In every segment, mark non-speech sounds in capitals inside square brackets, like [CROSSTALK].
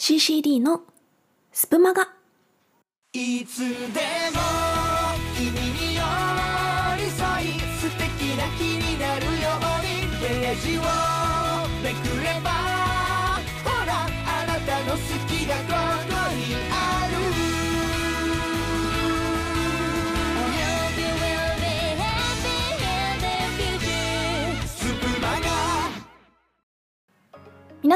CCD のスプマガ。いつでも君に寄り添い素敵な気になるようにページをめくればほらあなたの好きがここにある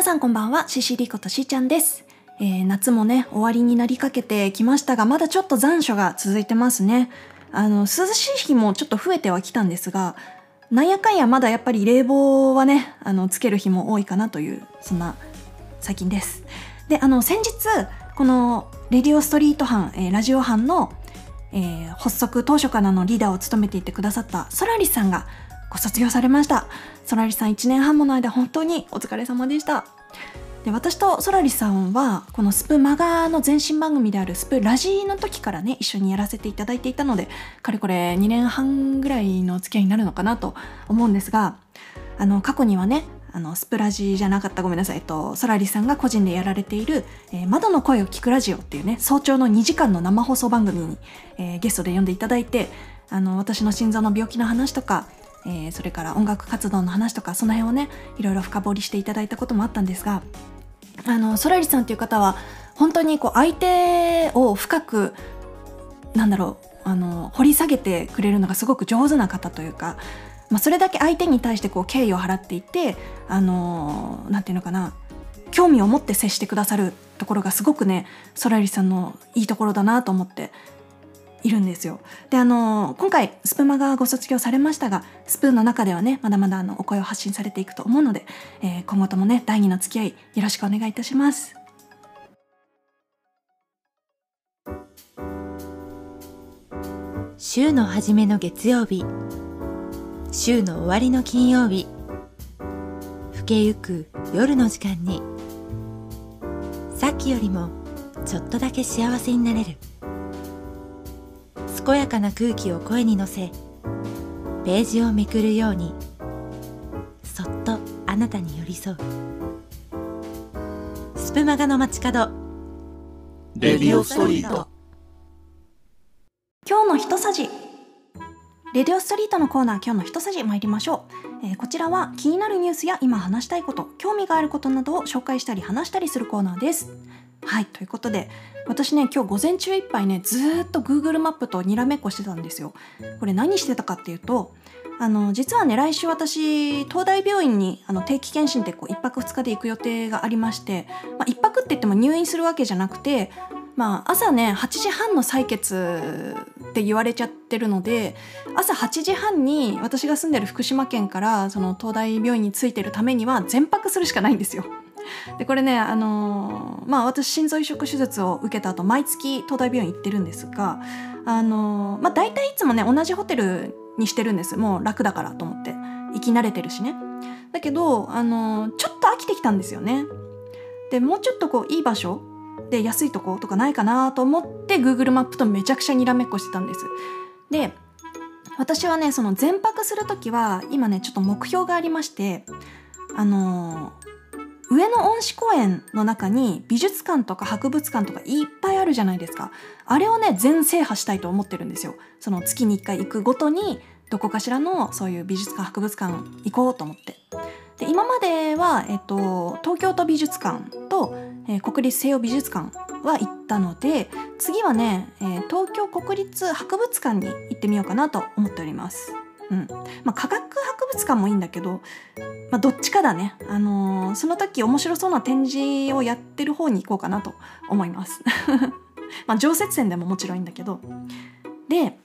さんこんばんは CCD ことしーちゃんです、えー夏もね終わりになりかけてきましたがまだちょっと残暑が続いてますね。あの涼しい日もちょっと増えてはきたんですがなんやかんやまだやっぱり冷房はねあのつける日も多いかなというそんな最近です。であの先日このレディオストリート班、えーラジオ班の、えー発足当初からのリーダーを務めていてくださったソラリスさんがご卒業されました。ソラリさん1年半もの間本当にお疲れ様でした。で私とソラリさんはこのスプマガの前身番組であるスプラジの時からね一緒にやらせていただいていたのでかれこれ2年半ぐらいの付き合いになるのかなと思うんですがあの過去にはねあのスプラジじゃなかったごめんなさい、えっと、ソラリさんが個人でやられている、えー窓の声を聞くラジオっていうね早朝の2時間の生放送番組に、えーゲストで呼んでいただいてあの私の心臓の病気の話とかえーそれから音楽活動の話とかその辺をねいろいろ深掘りしていただいたこともあったんですがあのソラリさんっていう方は本当にこう相手を深くなんだろうあの掘り下げてくれるのがすごく上手な方というか、まあ、それだけ相手に対してこう敬意を払っていてあのなんていうのかな興味を持って接してくださるところがすごくねソラリさんのいいところだなと思っているんですよ。であの今回スプマがご卒業されましたがスプーンの中ではねまだまだあのお声を発信されていくと思うので、えー今後ともね第二の付き合いよろしくお願いいたします。週の初めの月曜日週の終わりの金曜日更けゆく夜の時間にさっきよりもちょっとだけ幸せになれる健やかな空気を声に乗せページをめくるようにそっとあなたに寄り添う。スプマガの街角。レディオストリート。今日の一さじ。レディオストリートのコーナー今日の一さじ参りましょう、えーこちらは気になるニュースや今話したいこと興味があることなどを紹介したり話したりするコーナーですはいということで私ね今日午前中いっぱいねずっと Google マップとにらめっこしてたんですよこれ何してたかっていうとあの実はね来週私東大病院にあの定期検診でこう1泊2日で行く予定がありまして、まあ、1泊って言っても入院するわけじゃなくてまあ、朝ね8時半の採血って言われちゃってるので朝8時半に私が住んでる福島県からその東大病院に着いてるためには全泊するしかないんですよ。でこれねあのーまあ私心臓移植手術を受けた後毎月東大病院行ってるんですがあのーまあ大体いつもね同じホテルにしてるんですもう楽だからと思って行き慣れてるしね。だけどあのーちょっと飽きてきたんですよね。でもうちょっとこういい場所で安いとことかないかなと思って Google マップとめちゃくちゃにらめっこしてたんです。で私はねその全泊する時は今ねちょっと目標がありましてあの上野恩賜公園の中に美術館とか博物館とかいっぱいあるじゃないですか。あれをね全制覇したいと思ってるんですよ。その月に1回行くごとにどこかしらのそういう美術館博物館行こうと思って。で今までは、えっと、東京都美術館と、えー国立西洋美術館は行ったので次はね、えー東京国立博物館に行ってみようかなと思っております。うん。まあ、科学博物館もいいんだけど、まあ、どっちかだね、あのーその時面白そうな展示をやってる方に行こうかなと思います。[LAUGHS] まあ常設展でももちろんいいんだけど。で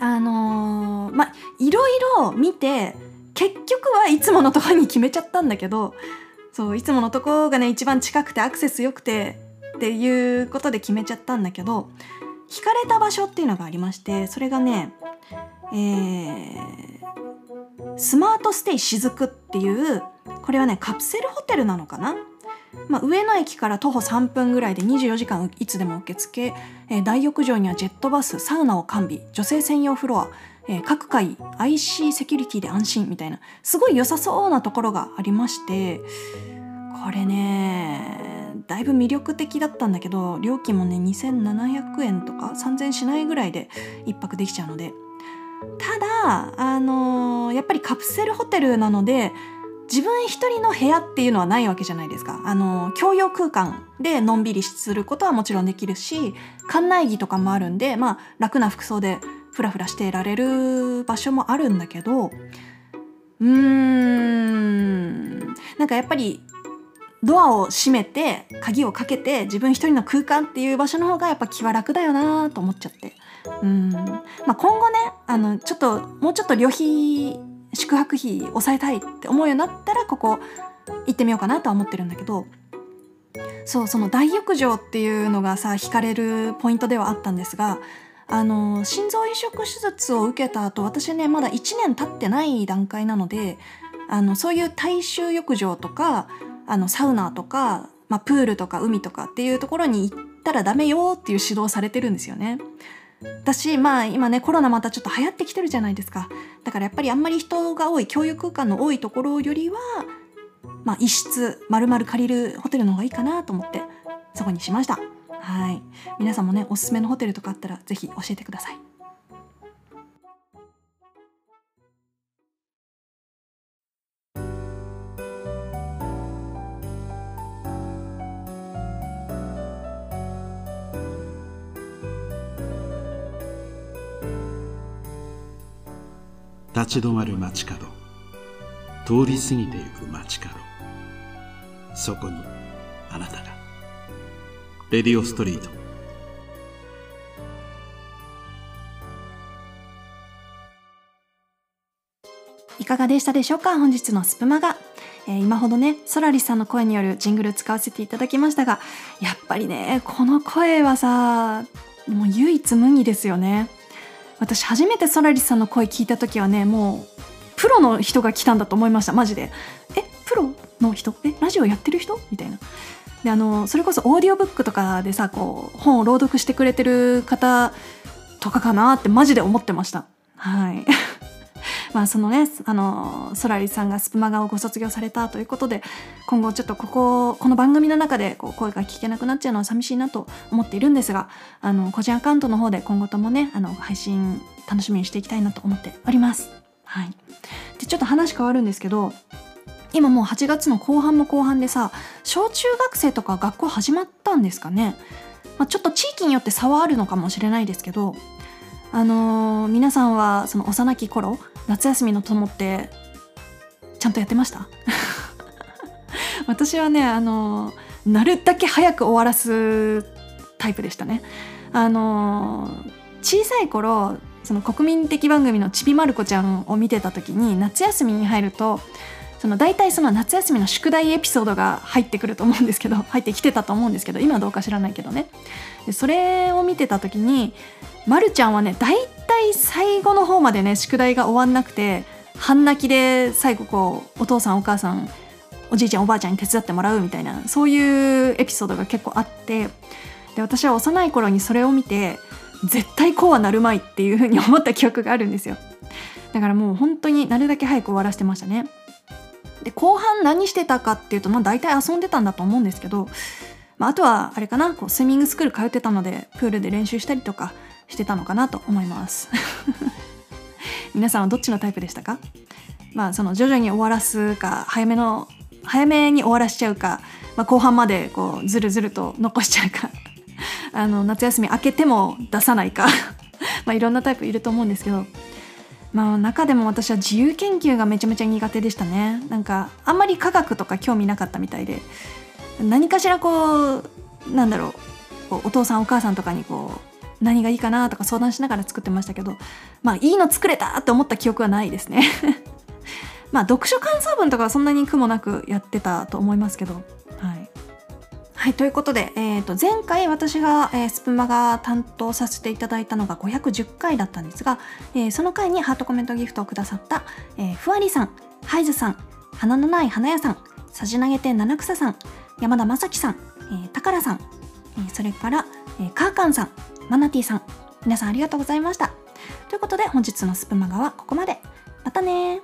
あのーまあいろいろ見て結局はいつものところに決めちゃったんだけどそういつものとこがね一番近くてアクセス良くてっていうことで決めちゃったんだけど惹かれた場所っていうのがありましてそれがねえースマートステイ雫っていうこれはねカプセルホテルなのかな、まあ、上野駅から徒歩3分ぐらいで24時間いつでも受け付。け、えー大浴場にはジェットバスサウナを完備。女性専用フロア、えー各階 IC セキュリティで安心みたいな。すごい良さそうなところがありまして。これねだいぶ魅力的だったんだけど料金もね2700円とか3000円しないぐらいで1泊できちゃうので。ただあのーやっぱりカプセルホテルなので自分一人の部屋っていうのはないわけじゃないですか。あの共用空間でのんびりすることはもちろんできるし館内着とかもあるんでまあ楽な服装でフラフラしていられる場所もあるんだけどうーんなんかやっぱりドアを閉めて鍵をかけて自分一人の空間っていう場所の方がやっぱ気は楽だよなと思っちゃってうん、まあ、今後ねあのちょっともうちょっと旅費宿泊費抑えたいって思うようになったらここ行ってみようかなとは思ってるんだけどそうその大浴場っていうのがさ惹かれるポイントではあったんですがあの心臓移植手術を受けた後私ねまだ1年経ってない段階なのであのそういう大衆浴場とかあのサウナとか、まあ、プールとか海とかっていうところに行ったらダメよっていう指導されてるんですよね。だしまあ今ねコロナまたちょっと流行ってきてるじゃないですか。だからやっぱりあんまり人が多い共有空間の多いところよりはまあ一室丸々借りるホテルの方がいいかなと思ってそこにしました。はい。皆さんもねおすすめのホテルとかあったら是非教えてください。立ち止まる街角。通り過ぎてゆく街角。そこにあなたが。レディオストリート。いかがでしたでしょうか？本日のスプマガ、えー今ほどねソラリスさんの声によるジングル使わせていただきましたがやっぱりねこの声はさもう唯一無二ですよね。私初めてソラリスさんの声聞いた時はねもうプロの人が来たんだと思いました。マジで。えプロの人？えラジオやってる人？みたいな。であのそれこそオーディオブックとかでさこう本を朗読してくれてる方とかかなってマジで思ってました。はい。まあそのねあのソラリさんがスプマガをご卒業されたということで今後ちょっとこここの番組の中でこう声が聞けなくなっちゃうのは寂しいなと思っているんですがあの個人アカウントの方で今後ともねあの配信楽しみにしていきたいなと思っております。はい、でちょっと話変わるんですけど今もう8月の後半も後半でさ小中学生とか学校始まったんですかね、まあ、ちょっと地域によって差はあるのかもしれないですけどあのー皆さんはその幼き頃夏休みの友ってちゃんとやってました？[LAUGHS] 私はねあのなるだけ早く終わらすタイプでしたね。あの小さい頃その国民的番組の「ちびまる子ちゃん」を見てた時に夏休みに入るとその大体その夏休みの宿題エピソードが入ってくると思うんですけど [LAUGHS] 入ってきてたと思うんですけど今どうか知らないけどね。でそれを見てた時にまるちゃんはね大体最後の方までね宿題が終わんなくて半泣きで最後こうお父さんお母さんおじいちゃんおばあちゃんに手伝ってもらうみたいなそういうエピソードが結構あってで私は幼い頃にそれを見て絶対こうはなるまいっていうふうに思った記憶があるんですよ。だからもう本当になるだけ早く終わらせてましたね。で後半何してたかっていうとまあ大体遊んでたんだと思うんですけど、まあ、あとはあれかなこうスイミングスクール通ってたのでプールで練習したりとかしてたのかなと思います。[LAUGHS] 皆さんはどっちのタイプでしたか？まあその徐々に終わらすか早めの早めに終わらしちゃうか、まあ、後半までこうずるずると残しちゃうか [LAUGHS] あの夏休み明けても出さないか [LAUGHS] まあいろんなタイプいると思うんですけどまあ中でも私は自由研究がめちゃめちゃ苦手でしたね。なんかあんまり科学とか興味なかったみたいで。何かしらこうなんだろうお父さんお母さんとかにこう何がいいかなとか相談しながら作ってましたけどまあいいの作れたって思った記憶はないですね。[LAUGHS] まあ読書感想文とかはそんなに苦もなくやってたと思いますけど。はい、ということで、えー、と前回私が、えースプマが担当させていただいたのが510回だったんですが、えーその回にハートコメントギフトをくださった、えーふわりさん、ハイズさん、花のない花屋さん、さじ投げて七草さん、山田正樹さん、えー、たからさん、えそれから、えーカーカンさん、マナティさん、皆さんありがとうございました。ということで本日のスプマガはここまで。またね。